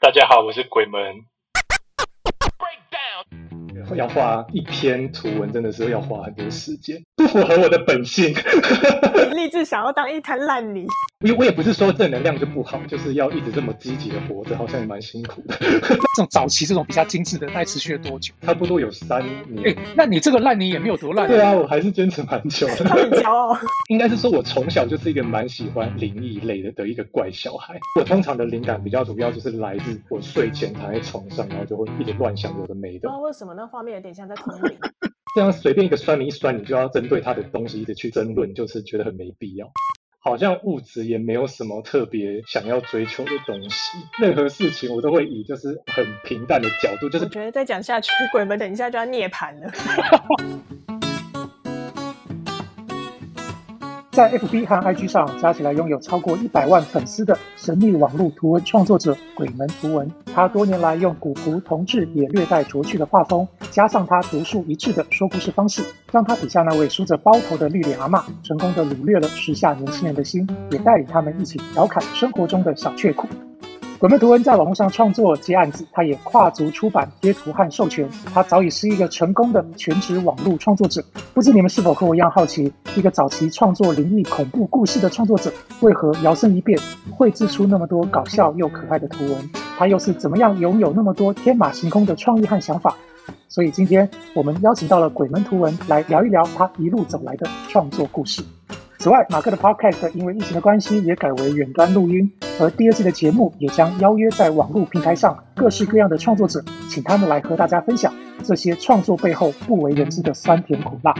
大家好，我是鬼门。要画一篇图文，真的是要花很多时间，不符合我的本性。你 立志想要当一滩烂泥。我我也不是说正能量就不好，就是要一直这么积极的活着，好像也蛮辛苦的。这种早期这种比较精致的，大概持续了多久？差不多有三年。哎，那你这个烂泥也没有多烂。对啊，我还是坚持蛮久的。很骄傲。应该是说我从小就是一个蛮喜欢灵异类的的一个怪小孩。我通常的灵感比较主要就是来自我睡前躺在床上，然后就会一直乱想有的没的。不知道为什么那画面有点像在通灵。这样随便一个酸民一酸，你就要针对他的东西一直去争论，就是觉得很没必要。好像物质也没有什么特别想要追求的东西，任何事情我都会以就是很平淡的角度，就是我觉得再讲下去，鬼门等一下就要涅槃了。在 FB 和 IG 上加起来拥有超过一百万粉丝的神秘网络图文创作者鬼门图文，他多年来用古朴童稚也略带拙趣的画风，加上他独树一帜的说故事方式，让他笔下那位梳着包头的绿脸阿妈成功的掳掠了时下年轻人的心，也带领他们一起调侃生活中的小确苦。鬼门图文在网络上创作接案子，他也跨足出版、贴图和授权。他早已是一个成功的全职网络创作者。不知你们是否和我一样好奇，一个早期创作灵异恐怖故事的创作者，为何摇身一变绘制出那么多搞笑又可爱的图文？他又是怎么样拥有那么多天马行空的创意和想法？所以今天我们邀请到了鬼门图文来聊一聊他一路走来的创作故事。此外，马克的 Podcast 因为疫情的关系也改为远端录音，而第二季的节目也将邀约在网络平台上各式各样的创作者，请他们来和大家分享这些创作背后不为人知的酸甜苦辣。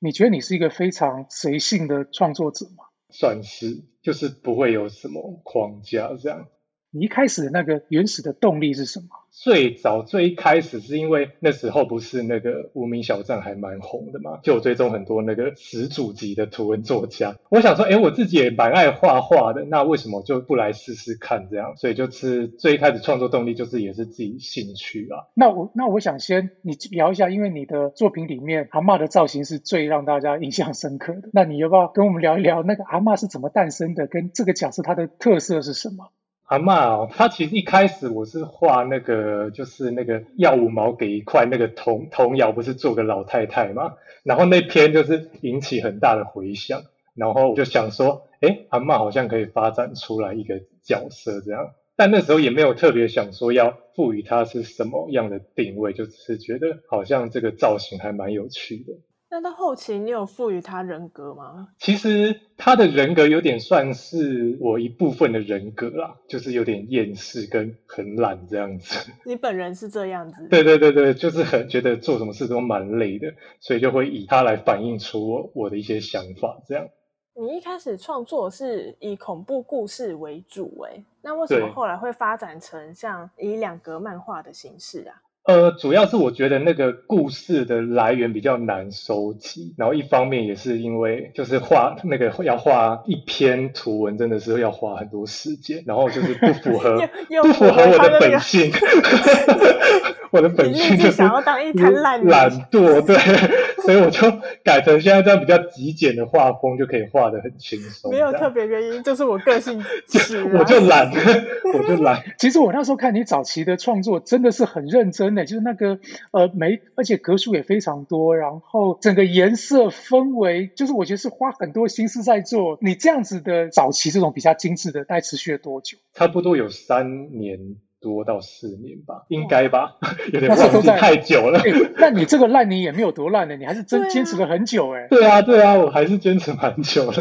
你觉得你是一个非常随性的创作者吗？算是，就是不会有什么框架这样。你一开始的那个原始的动力是什么？最早最一开始是因为那时候不是那个无名小站还蛮红的嘛，就有追踪很多那个始祖级的图文作家。我想说，哎，我自己也蛮爱画画的，那为什么就不来试试看这样？所以就是最一开始创作动力就是也是自己兴趣啊。那我那我想先你聊一下，因为你的作品里面阿嬷的造型是最让大家印象深刻的。那你要不要跟我们聊一聊那个阿嬷是怎么诞生的，跟这个角色它的特色是什么？阿妈哦，他其实一开始我是画那个，就是那个要五毛给一块那个童童谣，不是做个老太太嘛？然后那篇就是引起很大的回响，然后我就想说，哎，阿妈好像可以发展出来一个角色这样，但那时候也没有特别想说要赋予它是什么样的定位，就只是觉得好像这个造型还蛮有趣的。那到后期，你有赋予他人格吗？其实他的人格有点算是我一部分的人格啦，就是有点厌世跟很懒这样子。你本人是这样子？对对对对，就是很觉得做什么事都蛮累的，所以就会以他来反映出我我的一些想法这样。你一开始创作是以恐怖故事为主，哎，那为什么后来会发展成像以两格漫画的形式啊？呃，主要是我觉得那个故事的来源比较难收集，然后一方面也是因为就是画那个要画一篇图文，真的是要花很多时间，然后就是不符合 不符合我的本性，我的本性就是想要当一滩烂懒惰，对。所以我就改成现在这样比较极简的画风，就可以画的很轻松。没有特别原因，就是我个性 就，我就懒，我就懒。其实我那时候看你早期的创作，真的是很认真的，就是那个呃没，而且格数也非常多，然后整个颜色氛围，就是我觉得是花很多心思在做。你这样子的早期这种比较精致的，大概持续了多久？差不多有三年。多到四年吧，应该吧，有点忘记太久了。那你这个烂泥也没有多烂的，你还是真坚持了很久哎。对啊，对啊，我还是坚持蛮久了。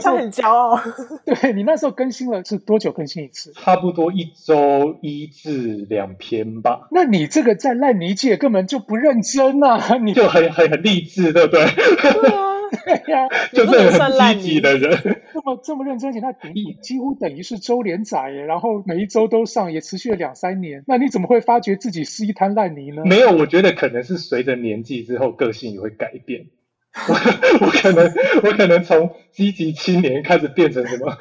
他很骄傲。对你那时候更新了是多久更新一次？差不多一周一至两篇吧。那你这个在烂泥界根本就不认真啊！你就很很很励志，对不对？对啊。对呀，就是很积极的人，这么这么认真，而且他几几乎等于是周连载耶，然后每一周都上，也持续了两三年。那你怎么会发觉自己是一滩烂泥呢？没有，我觉得可能是随着年纪之后，个性也会改变。我我可能我可能从积极青年开始变成什么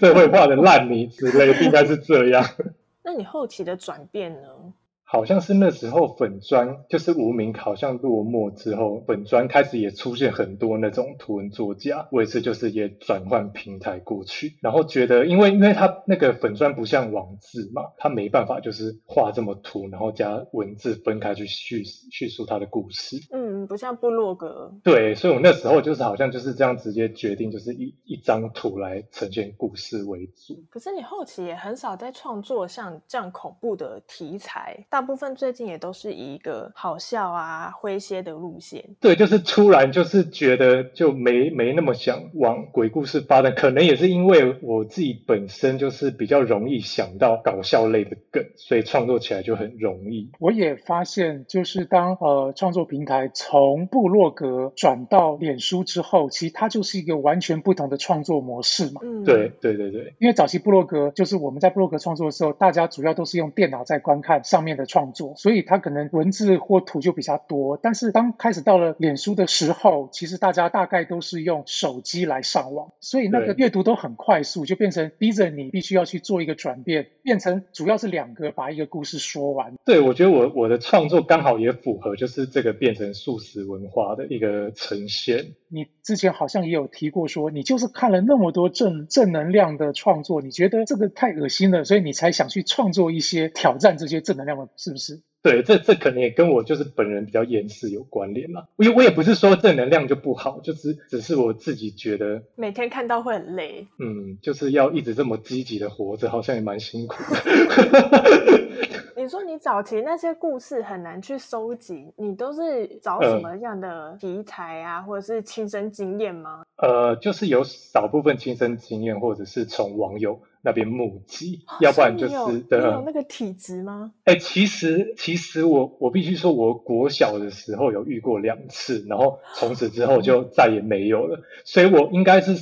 社会化的烂泥之类，应该是这样。那你后期的转变呢？好像是那时候粉砖就是无名好像落寞之后，粉砖开始也出现很多那种图文作家，我也是就是也转换平台过去，然后觉得因为因为他那个粉砖不像网字嘛，他没办法就是画这么图，然后加文字分开去叙叙述他的故事。嗯，不像部落格。对，所以我那时候就是好像就是这样直接决定，就是一一张图来呈现故事为主。可是你后期也很少在创作像这样恐怖的题材。大部分最近也都是以一个好笑啊、诙谐的路线。对，就是突然就是觉得就没没那么想往鬼故事发展，可能也是因为我自己本身就是比较容易想到搞笑类的梗，所以创作起来就很容易。我也发现，就是当呃创作平台从部落格转到脸书之后，其实它就是一个完全不同的创作模式嘛。嗯，对对对对，因为早期部落格就是我们在部落格创作的时候，大家主要都是用电脑在观看上面的。创作，所以它可能文字或图就比较多。但是当开始到了脸书的时候，其实大家大概都是用手机来上网，所以那个阅读都很快速，就变成逼着你必须要去做一个转变，变成主要是两个把一个故事说完。对，我觉得我我的创作刚好也符合，就是这个变成素食文化的一个呈现。你之前好像也有提过，说你就是看了那么多正正能量的创作，你觉得这个太恶心了，所以你才想去创作一些挑战这些正能量的，是不是？对，这这可能也跟我就是本人比较厌世有关联嘛。我我也不是说正能量就不好，就是只是我自己觉得每天看到会很累。嗯，就是要一直这么积极的活着，好像也蛮辛苦的。你说你早期那些故事很难去收集，你都是找什么样的题材啊，或者是亲身经验吗？呃，就是有少部分亲身经验，或者是从网友那边募集，要不然就是你有那个体质吗？哎，其实其实我我必须说，我国小的时候有遇过两次，然后从此之后就再也没有了，所以我应该是。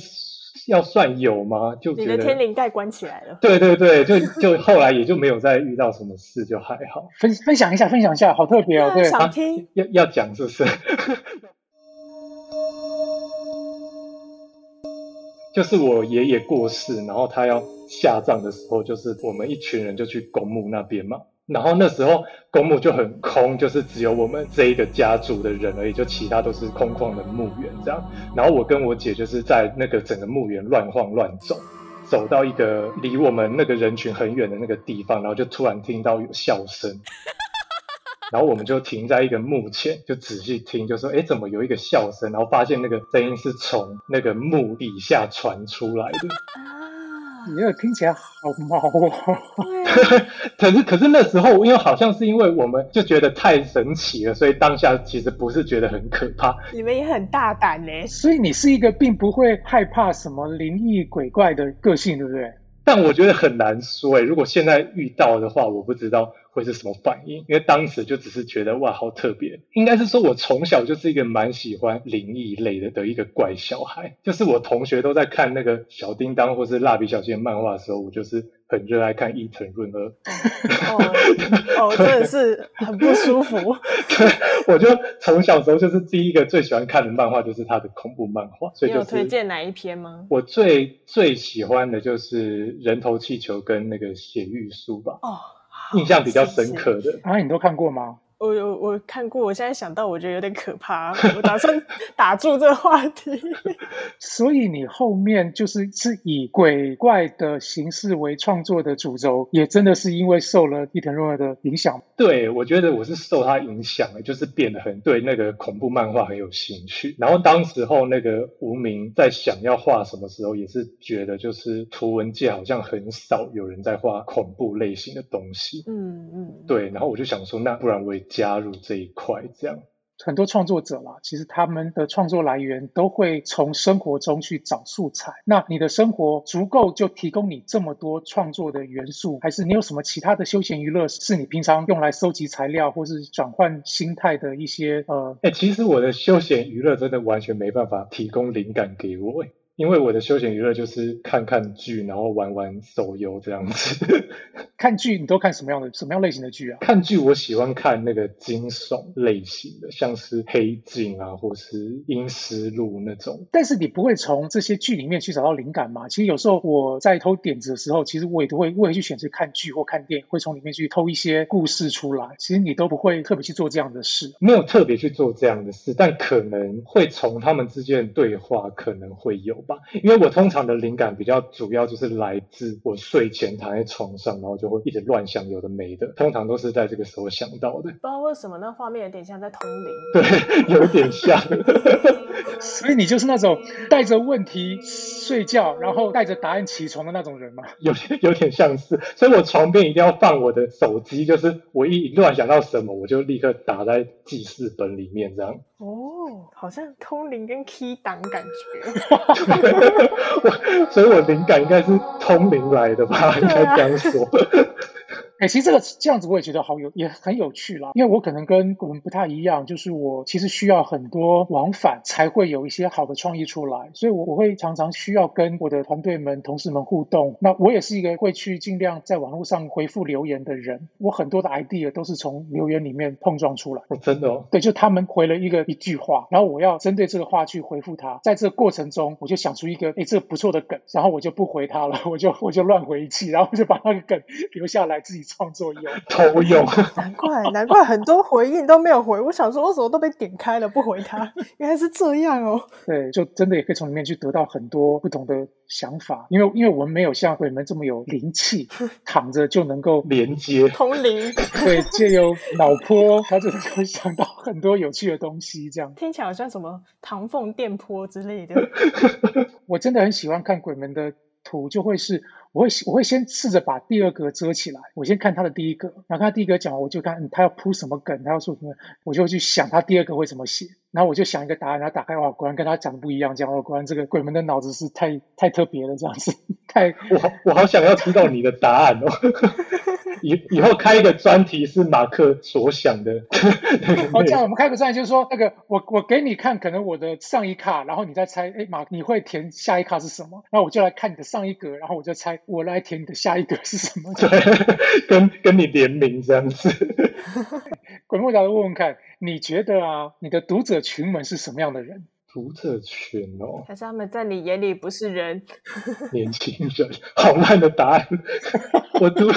要算有吗？就你的天灵盖关起来了。对对对，就就后来也就没有再遇到什么事，就还好。分分享一下，分享一下，好特别哦。对，想听。要要讲是不是？就是我爷爷过世，然后他要下葬的时候，就是我们一群人就去公墓那边嘛。然后那时候公墓就很空，就是只有我们这一个家族的人而已，就其他都是空旷的墓园这样。然后我跟我姐就是在那个整个墓园乱晃乱走，走到一个离我们那个人群很远的那个地方，然后就突然听到有笑声，然后我们就停在一个墓前，就仔细听，就说：“哎，怎么有一个笑声？”然后发现那个声音是从那个墓底下传出来的。你那听起来好毛哦。可是可是那时候，因为好像是因为我们就觉得太神奇了，所以当下其实不是觉得很可怕。你们也很大胆呢，所以你是一个并不会害怕什么灵异鬼怪的个性，对不对？但我觉得很难说诶，如果现在遇到的话，我不知道。会是什么反应？因为当时就只是觉得哇，好特别。应该是说我从小就是一个蛮喜欢灵异类的的一个怪小孩。就是我同学都在看那个小叮当或是蜡笔小新漫画的时候，我就是很热爱看伊藤润二。哦，真的是很不舒服。对，我就从小时候就是第一个最喜欢看的漫画就是他的恐怖漫画。所以有推荐哪一篇吗？我最最喜欢的就是人头气球跟那个血玉书吧。哦。印象比较深刻的啊，你都看过吗？我有我看过，我现在想到我觉得有点可怕，我打算 打住这个话题。所以你后面就是是以鬼怪的形式为创作的主轴，也真的是因为受了伊藤润二的影响。对，我觉得我是受他影响的，就是变得很对那个恐怖漫画很有兴趣。然后当时候那个无名在想要画什么时候，也是觉得就是图文界好像很少有人在画恐怖类型的东西。嗯嗯，对。然后我就想说，那不然我也。加入这一块，这样很多创作者啦，其实他们的创作来源都会从生活中去找素材。那你的生活足够就提供你这么多创作的元素，还是你有什么其他的休闲娱乐是你平常用来收集材料或是转换心态的一些呃？哎，其实我的休闲娱乐真的完全没办法提供灵感给我。因为我的休闲娱乐就是看看剧，然后玩玩手游这样子。看剧你都看什么样的、什么样类型的剧啊？看剧我喜欢看那个惊悚类型的，像是《黑镜》啊，或是《阴尸路》那种。但是你不会从这些剧里面去找到灵感吗？其实有时候我在偷点子的时候，其实我也都会，我也去选择看剧或看电影，会从里面去偷一些故事出来。其实你都不会特别去做这样的事，没有特别去做这样的事，但可能会从他们之间的对话可能会有。吧，因为我通常的灵感比较主要就是来自我睡前躺在床上，然后就会一直乱想有的没的，通常都是在这个时候想到的。不知道为什么那画面有点像在通灵，对，有点像。所以你就是那种带着问题睡觉，然后带着答案起床的那种人吗？有些有点像是，所以我床边一定要放我的手机，就是我一乱想到什么，我就立刻打在记事本里面这样。哦，好像通灵跟 key 档感觉。我，所以我灵感应该是通灵来的吧？应该这样说。哎，其实这个这样子我也觉得好有，也很有趣啦。因为我可能跟我们不太一样，就是我其实需要很多往返才会有一些好的创意出来，所以我我会常常需要跟我的团队们、同事们互动。那我也是一个会去尽量在网络上回复留言的人。我很多的 idea 都是从留言里面碰撞出来。哦，真的哦。对，就他们回了一个一句话，然后我要针对这个话去回复他。在这个过程中，我就想出一个哎，这个不错的梗，然后我就不回他了，我就我就乱回一气，然后就把那个梗留下来自己。创作用，偷用，难怪难怪很多回应都没有回。我想说，为什么都被点开了不回他？原来是这样哦。对，就真的也可以从里面去得到很多不同的想法。因为因为我们没有像鬼门这么有灵气，躺着就能够连接通灵。对，借由脑波，他就能够想到很多有趣的东西。这样听起来好像什么唐凤电波之类的。我真的很喜欢看鬼门的图，就会是。我会我会先试着把第二格遮起来，我先看他的第一格，然后他第一格讲完，我就看他要铺什么梗，他要说什么，我就去想他第二个会怎么写，然后我就想一个答案，然后打开哇，果然跟他讲的不一样，这样哦，果然这个鬼门的脑子是太太特别了，这样子，太我我好想要知道你的答案哦，以以后开一个专题是马克所想的，哦，这样我们开个专题就是说那个我我给你看可能我的上一卡，然后你再猜，哎马你会填下一卡是什么，然后我就来看你的上一格，然后我就猜。我来填你的下一格是什么？对，跟跟你联名这样子。鬼木达问问看，你觉得啊，你的读者群们是什么样的人？读者群哦，还是他们在你眼里不是人？年轻人，好烂的答案。我读我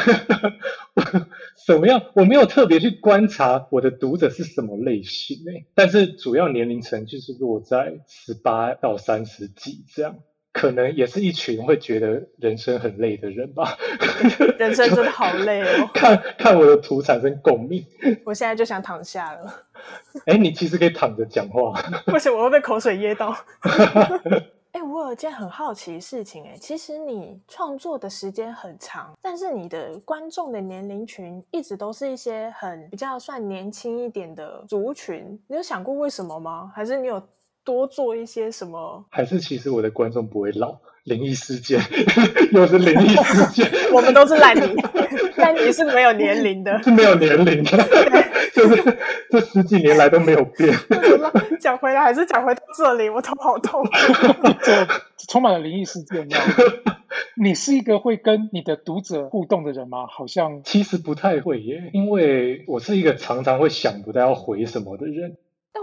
什么样？我没有特别去观察我的读者是什么类型诶，但是主要年龄层就是落在十八到三十几这样。可能也是一群会觉得人生很累的人吧。人生真的好累哦。看看我的图产生共鸣。我现在就想躺下了。哎，你其实可以躺着讲话。不行，我会被口水噎到。哎，我有件很好奇的事情，哎，其实你创作的时间很长，但是你的观众的年龄群一直都是一些很比较算年轻一点的族群。你有想过为什么吗？还是你有？多做一些什么？还是其实我的观众不会老？灵异事件又是灵异事件，我们都是烂泥，烂泥是没有年龄的，是没有年龄的，就是这十几年来都没有变。讲回来还是讲回到这里，我头好痛。充满了灵异事件。你是一个会跟你的读者互动的人吗？好像其实不太会耶，因为我是一个常常会想不到要回什么的人。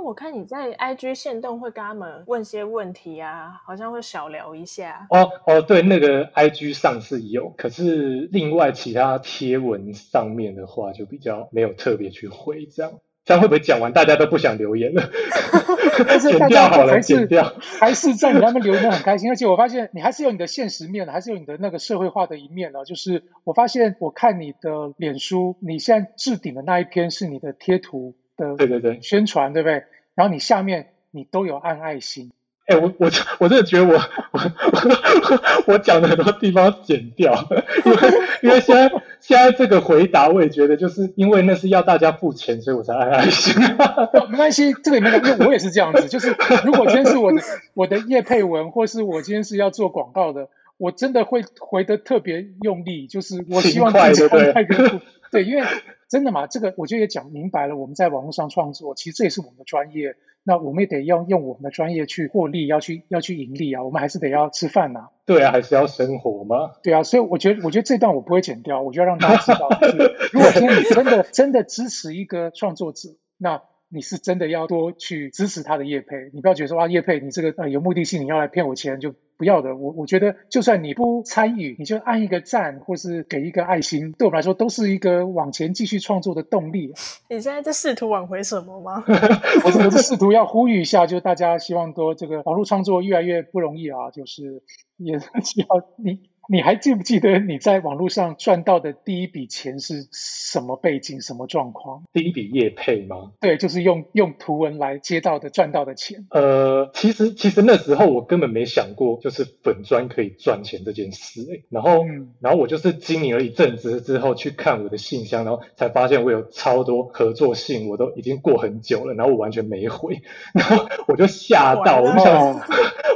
但我看你在 IG 线动会跟他们问些问题啊，好像会小聊一下。哦哦，对，那个 IG 上是有，可是另外其他贴文上面的话就比较没有特别去回，这样这样会不会讲完大家都不想留言了？剪掉好了，剪掉，还是在你那边留言很开心。而且我发现你还是有你的现实面，还是有你的那个社会化的一面呢。就是我发现我看你的脸书，你现在置顶的那一篇是你的贴图。的对对对宣传对不对？然后你下面你都有按爱心。哎，我我我真的觉得我我我讲的很多地方剪掉，因为因为现在现在这个回答我也觉得就是因为那是要大家付钱，所以我才按爱心。没关系，这个没关系，因为我也是这样子。就是如果今天是我的我的叶佩文，或是我今天是要做广告的，我真的会回的特别用力，就是我希望自己看那个对，因为。真的吗？这个我觉得也讲明白了。我们在网络上创作，其实这也是我们的专业。那我们也得要用我们的专业去获利，要去要去盈利啊。我们还是得要吃饭呐。对啊，还是要生活嘛。对啊，所以我觉得，我觉得这段我不会剪掉。我就要让大家知道，就是如果今天你真的真的支持一个创作者，那。你是真的要多去支持他的业配，你不要觉得说啊业配你这个呃有目的性，你要来骗我钱就不要的。我我觉得就算你不参与，你就按一个赞或是给一个爱心，对我们来说都是一个往前继续创作的动力。你现在在试图挽回什么吗？我是我是试图要呼吁一下，就大家希望多这个网络创作越来越不容易啊，就是也需要你。你还记不记得你在网络上赚到的第一笔钱是什么背景、什么状况？第一笔业配吗？对，就是用用图文来接到的赚到的钱。呃，其实其实那时候我根本没想过，就是粉砖可以赚钱这件事。哎，然后然后我就是经营了一阵子之后去看我的信箱，然后才发现我有超多合作信，我都已经过很久了，然后我完全没回，然后我就吓到，我想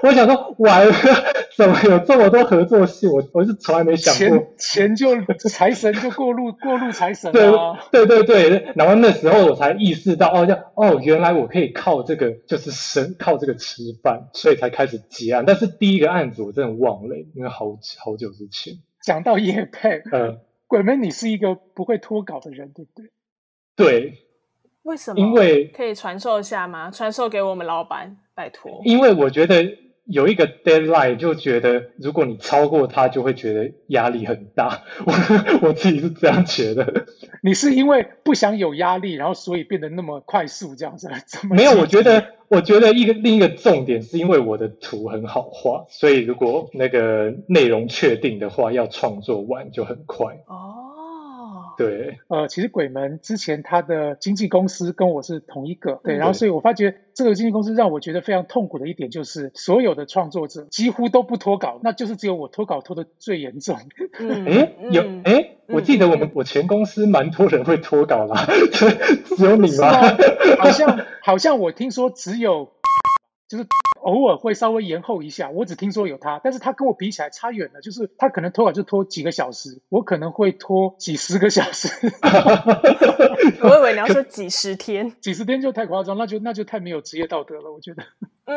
我想说 完了，怎么有这么多合作信？我我是从来没想过，钱 钱就财神就过路过路财神啊！对对对对，然后那时候我才意识到，哦，叫哦，原来我可以靠这个就是生靠这个吃饭，所以才开始结案。但是第一个案子我真的忘了，因为好好久之前。讲到叶佩，嗯，鬼门，你是一个不会脱稿的人，对不对？对。为什么？因为可以传授一下吗？传授给我们老板，拜托。因为我觉得。有一个 deadline 就觉得，如果你超过它，就会觉得压力很大。我我自己是这样觉得。你是因为不想有压力，然后所以变得那么快速这样子？没有，我觉得，我觉得一个另一个重点是因为我的图很好画，所以如果那个内容确定的话，要创作完就很快。哦。对，呃，其实鬼门之前他的经纪公司跟我是同一个，对，然后所以我发觉这个经纪公司让我觉得非常痛苦的一点就是，所有的创作者几乎都不脱稿，那就是只有我脱稿脱的最严重。哎，有哎，我记得我们我前公司蛮多人会脱稿啦，只有你吗？好像好像我听说只有。就是偶尔会稍微延后一下，我只听说有他，但是他跟我比起来差远了。就是他可能拖稿就拖几个小时，我可能会拖几十个小时。我以为你要说几十天，几十天就太夸张，那就那就太没有职业道德了，我觉得。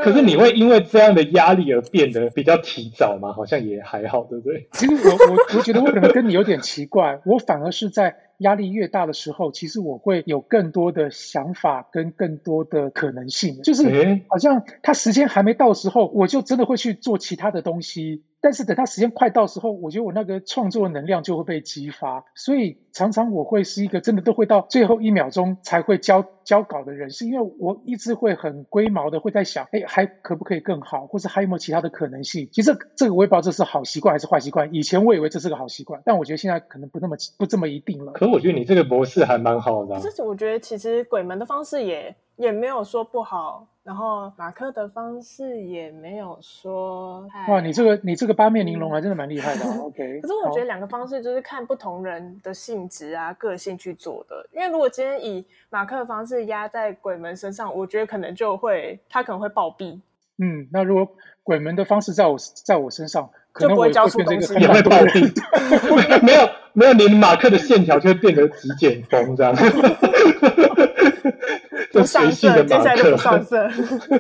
可是你会因为这样的压力而变得比较提早吗？好像也还好，对不对？其实我我我觉得我可能跟你有点奇怪，我反而是在。压力越大的时候，其实我会有更多的想法跟更多的可能性，就是好像他时间还没到时候，我就真的会去做其他的东西。但是等他时间快到时候，我觉得我那个创作能量就会被激发，所以常常我会是一个真的都会到最后一秒钟才会交交稿的人，是因为我一直会很龟毛的会在想，哎，还可不可以更好，或者还有没有其他的可能性？其实这个我也不知道这是好习惯还是坏习惯。以前我以为这是个好习惯，但我觉得现在可能不那么不这么一定了。可我觉得你这个模式还蛮好的。这我觉得其实鬼门的方式也也没有说不好。然后马克的方式也没有说哇，你这个你这个八面玲珑还真的蛮厉害的。OK，可是我觉得两个方式就是看不同人的性质啊、个性去做的。因为如果今天以马克的方式压在鬼门身上，我觉得可能就会他可能会暴毙。嗯，那如果鬼门的方式在我在我身上，可能我会交出东西，也会暴毙。没有没有，连马克的线条就会变得极简风这样。不上色，接下来就不上色。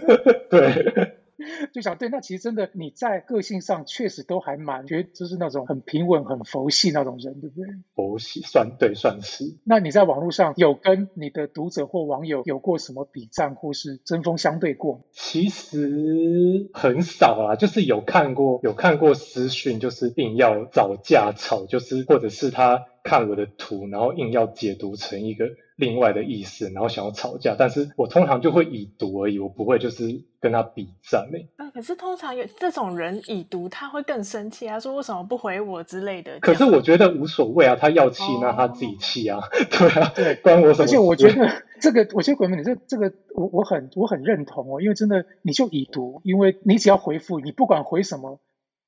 对。就想对，那其实真的你在个性上确实都还蛮，觉得就是那种很平稳、很佛系那种人，对不对？佛系算对，算是。那你在网络上有跟你的读者或网友有过什么比战或是针锋相对过？其实很少啊，就是有看过，有看过私讯，就是硬要找架吵，就是或者是他看我的图，然后硬要解读成一个。另外的意思，然后想要吵架，但是我通常就会已读而已，我不会就是跟他比赞嘞。啊，可是通常有这种人已读，他会更生气，他说为什么不回我之类的。可是我觉得无所谓啊，他要气那他自己气啊，对啊，对，关我什么？而且我觉得这个，我觉得鬼门，你这这个，我我很我很认同哦，因为真的你就已读，因为你只要回复，你不管回什么。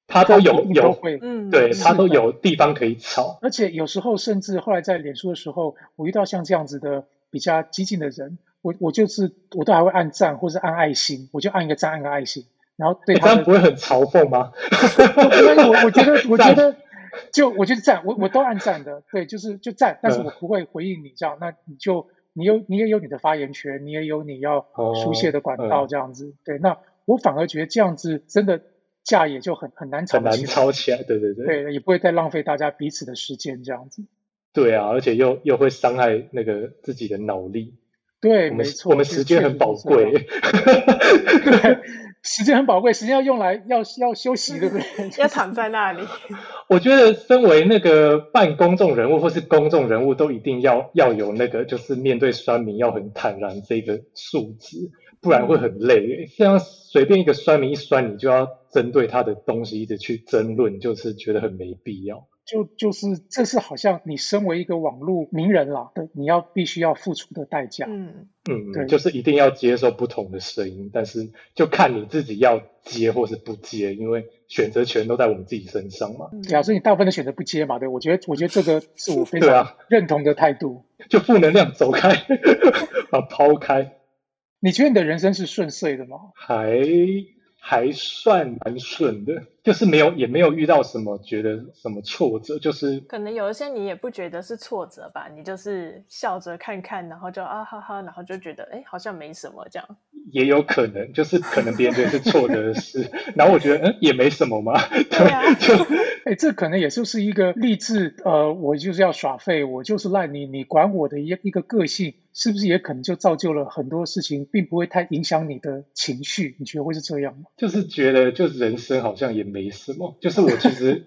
他都有有，嗯，对他都有地方可以吵，而且有时候甚至后来在脸书的时候，我遇到像这样子的比较激进的人，我我就是我都还会按赞或是按爱心，我就按一个赞按个爱心，然后对他不会很嘲讽吗？我我觉得我觉得就我觉得赞，我我都按赞的，对，就是就赞，但是我不会回应你这样，那你就你有你也有你的发言权，你也有你要书写的管道这样子，对，那我反而觉得这样子真的架也就很很难吵，很难吵起来，对对对，对，也不会再浪费大家彼此的时间这样子。对啊，而且又又会伤害那个自己的脑力。对，没错，我们时间很宝贵。对，时间很宝贵，时间要用来要要休息，对不对？要躺在那里。我觉得，身为那个半公众人物或是公众人物，都一定要要有那个，就是面对酸民要很坦然这个素质，不然会很累。像随便一个酸民一酸，你就要针对他的东西一直去争论，就是觉得很没必要。就就是这是好像你身为一个网络名人啦，对，你要必须要付出的代价。嗯嗯，对，就是一定要接受不同的声音，但是就看你自己要接或是不接，因为选择权都在我们自己身上嘛。对啊，所以你大部分的选择不接嘛，对，我觉得我觉得这个 是我非常认同的态度。就负能量走开，把抛开。你觉得你的人生是顺遂的吗？还。还算蛮顺的，就是没有也没有遇到什么觉得什么挫折，就是可能有一些你也不觉得是挫折吧，你就是笑着看看，然后就啊哈哈，然后就觉得哎好像没什么这样，也有可能 就是可能别人觉得是错的事，然后我觉得嗯也没什么嘛，对啊，就哎这可能也就是一个励志呃我就是要耍废，我就是赖你，你管我的一一个个性。是不是也可能就造就了很多事情，并不会太影响你的情绪？你觉得会是这样吗？就是觉得，就人生好像也没什么。就是我其实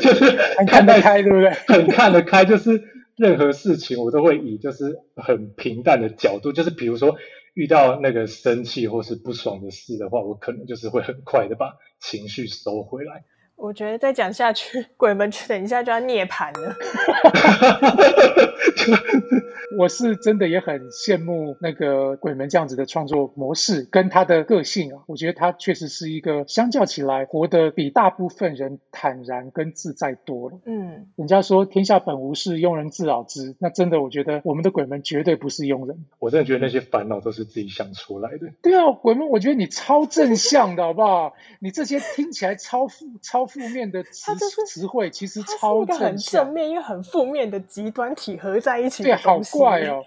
就是很看得开，对不对？很看得开，就是任何事情我都会以就是很平淡的角度，就是比如说遇到那个生气或是不爽的事的话，我可能就是会很快的把情绪收回来。我觉得再讲下去，鬼门 等一下就要涅槃了。我是真的也很羡慕那个鬼门这样子的创作模式，跟他的个性啊，我觉得他确实是一个相较起来活得比大部分人坦然跟自在多了。嗯，人家说天下本无事，庸人自扰之。那真的，我觉得我们的鬼门绝对不是庸人。我真的觉得那些烦恼都是自己想出来的。对啊，鬼门，我觉得你超正向的好不好？你这些听起来超负、超负面的词词汇，其实超正正面又很负面的极端体合在一起。对，好。怪哦，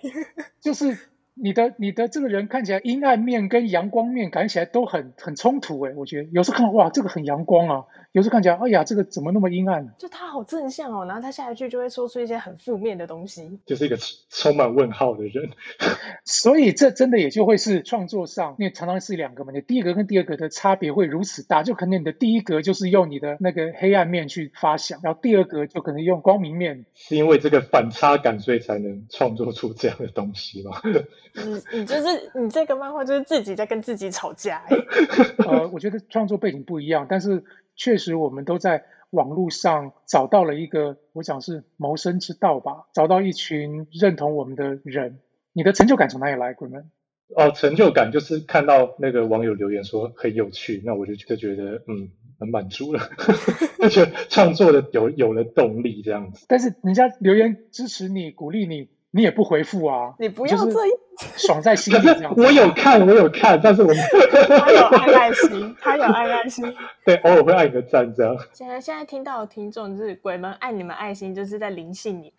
就是你的你的这个人看起来阴暗面跟阳光面感觉起来都很很冲突哎，我觉得有时候看哇，这个很阳光啊。有时候看起来，哎呀，这个怎么那么阴暗？就他好正向哦，然后他下一句就会说出一些很负面的东西，就是一个 充满问号的人。所以这真的也就会是创作上，因为常常是两个嘛，你第一格跟第二格的差别会如此大，就可能你的第一格就是用你的那个黑暗面去发想，然后第二格就可能用光明面。是因为这个反差感，所以才能创作出这样的东西吗？你你就是你这个漫画就是自己在跟自己吵架。呃，我觉得创作背景不一样，但是。确实，我们都在网络上找到了一个，我想是谋生之道吧。找到一群认同我们的人，你的成就感从哪里来？鬼们？哦，成就感就是看到那个网友留言说很有趣，那我就就觉得嗯，很满足了，而且创作的有有了动力这样子。但是人家留言支持你、鼓励你，你也不回复啊？你不要这样。爽在心里这样。我有看，我有看，但是我 他有爱爱心，他有爱爱心。对，偶尔会爱你的赞这样。现在现在听到的听众就是鬼门爱你们爱心，就是在灵性你。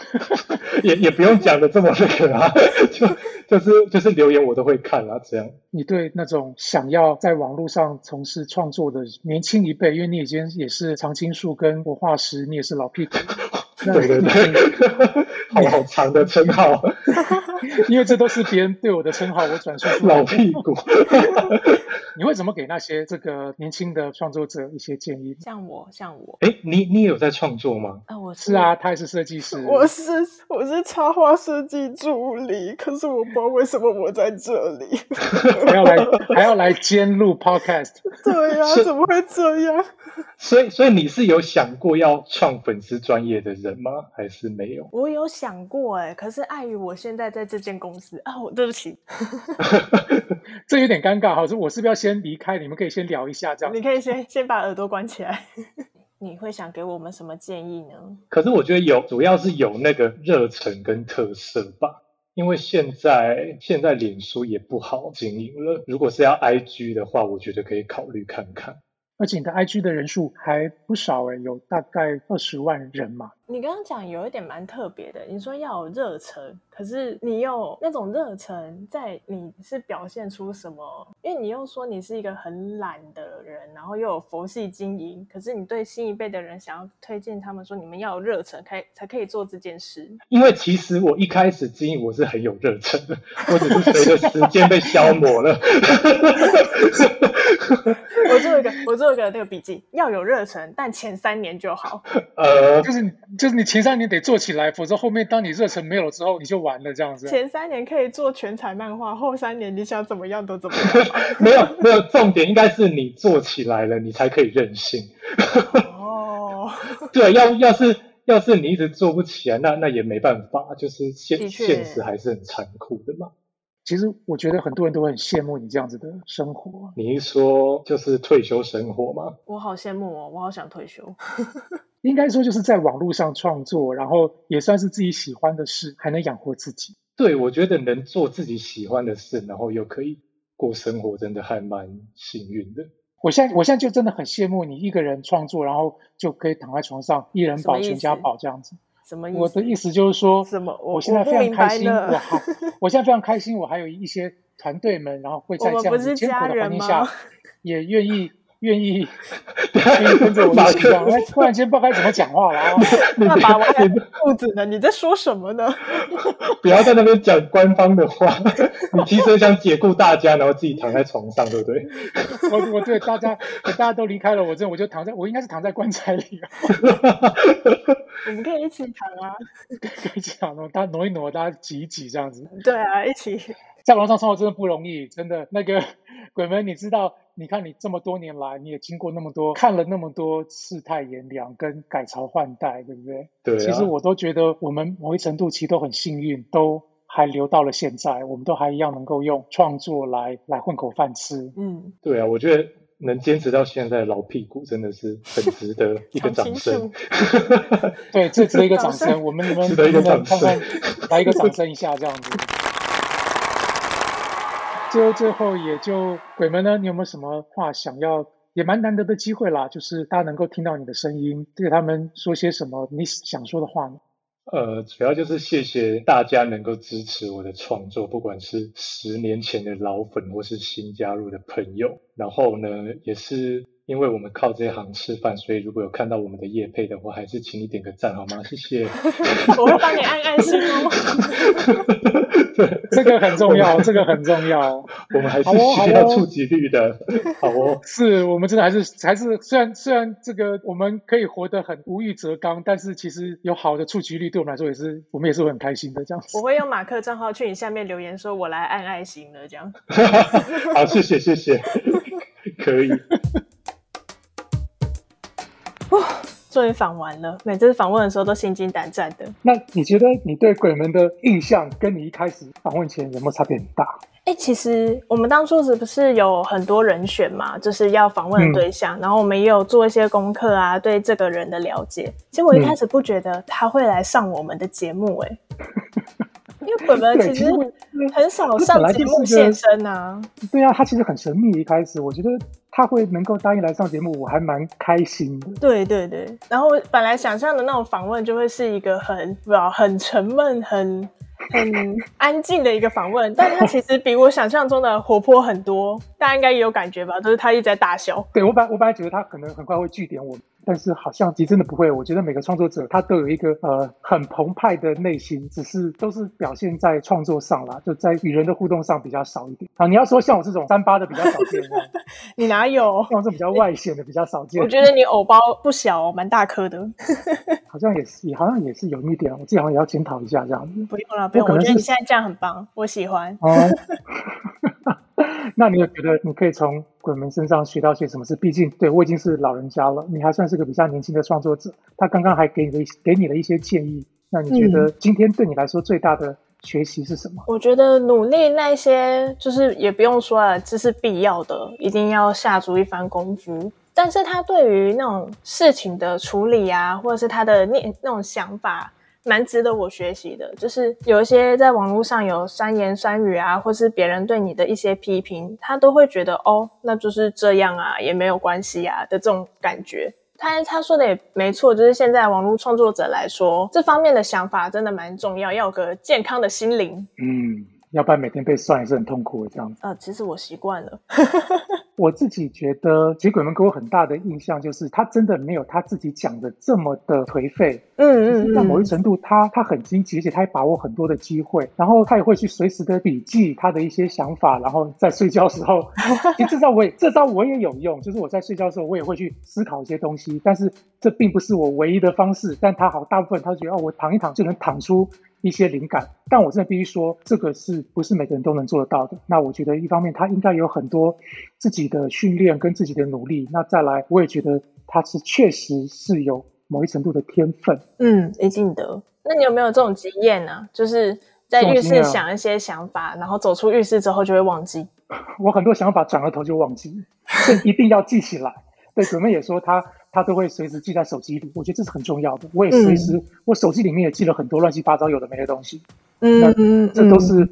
也也不用讲的这么那个啊，就就是就是留言我都会看啊，这样。你对那种想要在网络上从事创作的年轻一辈，因为你已经也是常青树跟活化石，你也是老屁股。对对对，好好长的 称号。因为这都是别人对我的称号，我转述出来。老屁股，你会怎么给那些这个年轻的创作者一些建议？像我，像我，哎，你你有在创作吗？啊，我是啊，他也是设计师。我是我是插画设计助理，可是我不知道为什么我在这里，还要来还要来监录 podcast。对呀，怎么会这样？所以所以你是有想过要创粉丝专业的人吗？还是没有？我有想过哎，可是碍于我现在在这间公司啊，我对不起，这有点尴尬哈。说我是不是要先离开？你们可以先聊一下这样。你可以先先把耳朵关起来。你会想给我们什么建议呢？可是我觉得有，主要是有那个热忱跟特色吧。因为现在现在脸书也不好经营了，如果是要 IG 的话，我觉得可以考虑看看。而且你的 IG 的人数还不少诶，有大概二十万人嘛。你刚刚讲有一点蛮特别的，你说要有热忱，可是你有那种热忱，在你是表现出什么？因为你又说你是一个很懒的人，然后又有佛系经营，可是你对新一辈的人想要推荐他们说，你们要有热忱，可以才可以做这件事。因为其实我一开始经营我是很有热忱的，我只是随着时间被消磨了。我做一个，我做一个那个笔记，要有热忱，但前三年就好。呃，就是。就是你前三年得做起来，否则后面当你热忱没有了之后，你就完了这样子。前三年可以做全彩漫画，后三年你想怎么样都怎么样。没有没有，重点应该是你做起来了，你才可以任性。哦，对，要要是要是你一直做不起来，那那也没办法，就是现现实还是很残酷的嘛。其实我觉得很多人都很羡慕你这样子的生活。你一说就是退休生活吗？我好羡慕哦，我好想退休。应该说就是在网络上创作，然后也算是自己喜欢的事，还能养活自己。对，我觉得能做自己喜欢的事，然后又可以过生活，真的还蛮幸运的。我现在我现在就真的很羡慕你一个人创作，然后就可以躺在床上一人保全家保这样子。什么？我的意思就是说，什么？我现在非常开心，我好，我现在非常开心，我还有一些团队们，然后会在这样子艰苦的环境下，也愿意愿意愿意跟着我一起讲，哎。突然间不知道该怎么讲话了啊！爸爸，我还肚子呢，你在说什么呢？不要在那边讲官方的话，你其实想解雇大家，然后自己躺在床上，对不对？我我对大家，大家都离开了，我这我就躺在，我应该是躺在棺材里啊。我们可以一起躺啊，可以一起躺，大家挪一挪，大家挤一挤这样子。对啊，一起在网上生活真的不容易，真的。那个 鬼门，你知道？你看你这么多年来，你也经过那么多，看了那么多世态炎凉跟改朝换代，对不对？对。其实我都觉得我们某一程度其实都很幸运，都还留到了现在，我们都还一样能够用创作来来混口饭吃。嗯，对啊，我觉得。能坚持到现在，老屁股真的是很值得一个 掌声。对，这值得一个掌声。我们你们值一个掌声，来一个掌声一下，这样子。最后最后也就鬼门呢，你有没有什么话想要？也蛮难得的机会啦，就是大家能够听到你的声音，对他们说些什么你想说的话呢？呃，主要就是谢谢大家能够支持我的创作，不管是十年前的老粉或是新加入的朋友，然后呢，也是。因为我们靠这行吃饭，所以如果有看到我们的叶配的话，还是请你点个赞好吗？谢谢。我会帮你按按心哦。对，这个很重要，这个很重要。我们还 是需要触及率的。好哦。是我们真的还是还是虽然虽然这个我们可以活得很无欲则刚，但是其实有好的触及率，对我们来说也是我们也是会很开心的这样子。我会用马克账号去你下面留言，说我来按爱心了这样。好，谢谢谢谢，可以。哇，终于访完了！每次访问的时候都心惊胆战的。那你觉得你对鬼门的印象跟你一开始访问前有没有差别很大？哎，其实我们当初是不是有很多人选嘛？就是要访问的对象，然后我们也有做一些功课啊，对这个人的了解。其实我一开始不觉得他会来上我们的节目，哎。因为鬼门其实很少上节目现身啊。对啊，他其实很神秘。一开始我觉得他会能够答应来上节目，我还蛮开心的。对对对，然后本来想象的那种访问就会是一个很不知道很沉闷、很很 安静的一个访问，但他其实比我想象中的活泼很多。大家应该也有感觉吧？就是他一直在大笑。对我本我本来觉得他可能很快会据点我。但是好像其实真的不会，我觉得每个创作者他都有一个呃很澎湃的内心，只是都是表现在创作上啦，就在与人的互动上比较少一点啊。你要说像我这种三八的比较少见，你哪有？这比较外显的比较少见。我觉得你偶包不小，蛮大颗的。好像也是，也好像也是有一点，我自己好像也要检讨一下这样子。不用了，不用。我觉得你现在这样很棒，我喜欢。哦。那你有觉得你可以从鬼门身上学到些什么？事？毕竟对我已经是老人家了，你还算是个比较年轻的创作者。他刚刚还给你的给你了一些建议，那你觉得今天对你来说最大的学习是什么？我觉得努力那些就是也不用说了，这是必要的，一定要下足一番功夫。但是他对于那种事情的处理啊，或者是他的念那种想法。蛮值得我学习的。就是有一些在网络上有三言三语啊，或是别人对你的一些批评，他都会觉得哦，那就是这样啊，也没有关系啊的这种感觉。他他说的也没错，就是现在网络创作者来说，这方面的想法真的蛮重要，要有个健康的心灵。嗯。要不然每天被算也是很痛苦的这样子。呃，其实我习惯了。我自己觉得，杰鬼们给我很大的印象就是，他真的没有他自己讲的这么的颓废。嗯嗯在某一程度，他他很积极，而且他也把握很多的机会，然后他也会去随时的笔记他的一些想法，然后在睡觉时候，其实这招我也这招我也有用，就是我在睡觉的时候，我也会去思考一些东西，但是这并不是我唯一的方式。但他好大部分他觉得哦，我躺一躺就能躺出。一些灵感，但我真的必须说，这个是不是每个人都能做得到的？那我觉得，一方面他应该有很多自己的训练跟自己的努力。那再来，我也觉得他是确实是有某一程度的天分。嗯，一定的。那你有没有这种经验呢？就是在浴室想一些想法，然后走出浴室之后就会忘记。我很多想法转了头就忘记，这一定要记起来。对，准妹也说他。他都会随时记在手机里，我觉得这是很重要的。我也随时，我手机里面也记了很多乱七八糟有的没的东西。嗯，这都是。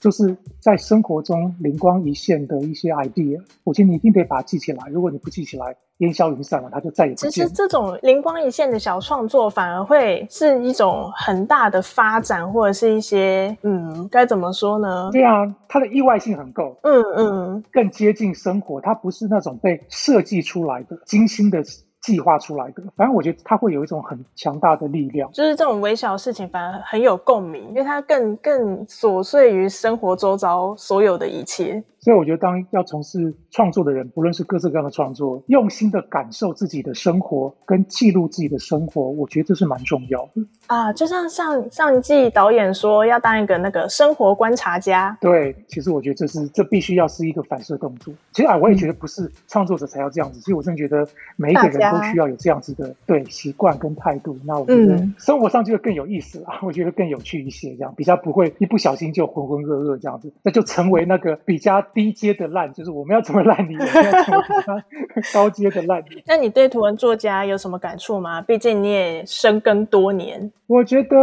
就是在生活中灵光一现的一些 idea，我觉得你一定得把它记起来。如果你不记起来，烟消云散了，它就再也不见。其实这种灵光一现的小创作，反而会是一种很大的发展，或者是一些嗯，该怎么说呢？对啊，它的意外性很够。嗯嗯，更接近生活，它不是那种被设计出来的精心的。计划出来的，反正我觉得它会有一种很强大的力量，就是这种微小的事情反而很有共鸣，因为它更更琐碎于生活周遭所有的一切。所以我觉得，当要从事创作的人，不论是各式各样的创作，用心的感受自己的生活，跟记录自己的生活，我觉得这是蛮重要的啊。就像上上一季导演说，要当一个那个生活观察家。对，其实我觉得这是这必须要是一个反射动作。其实啊，我也觉得不是创作者才要这样子。其实我真的觉得每一个人都需要有这样子的对习惯跟态度。那我觉得生活上就会更有意思啊，我觉得更有趣一些，这样比较不会一不小心就浑浑噩噩这样子，那就成为那个比较。低阶的烂，就是我们要怎么烂你，我们要怎么 高阶的烂泥。那你对图文作家有什么感触吗？毕竟你也深耕多年。我觉得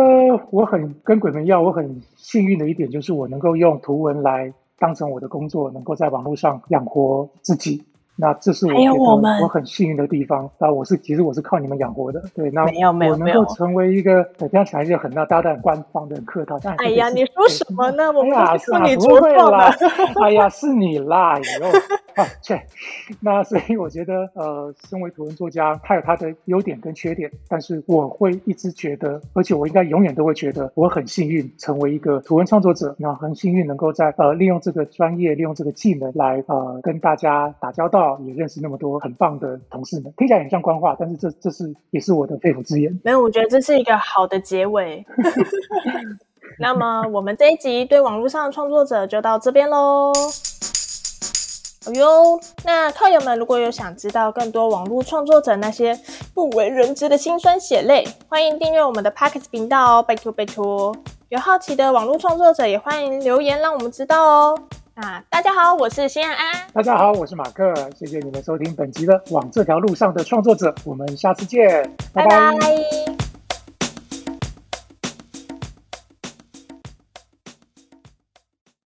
我很跟鬼门要，我很幸运的一点就是我能够用图文来当成我的工作，能够在网络上养活自己。那这是我觉得我很幸运的地方。那我是其实我是靠你们养活的，对。那我能够成为一个这样起来就很大大很官方的客套。哎呀，你说什么呢？我们是你不会啦。哎呀，是你啦，以后啊，切。那所以我觉得，呃，身为图文作家，他有他的优点跟缺点，但是我会一直觉得，而且我应该永远都会觉得，我很幸运成为一个图文创作者。那很幸运能够在呃利用这个专业，利用这个技能来呃跟大家打交道。也认识那么多很棒的同事们，听起来很像官话，但是这这是也是我的肺腑之言。没有，我觉得这是一个好的结尾。那么我们这一集对网络上的创作者就到这边喽。哦哟，那靠友们如果有想知道更多网络创作者那些不为人知的辛酸血泪，欢迎订阅我们的 Pockets 频道哦，拜托拜托。有好奇的网络创作者也欢迎留言让我们知道哦。啊，大家好，我是新安安。大家好，我是马克。谢谢你们收听本集的《往这条路上的创作者》，我们下次见，拜拜。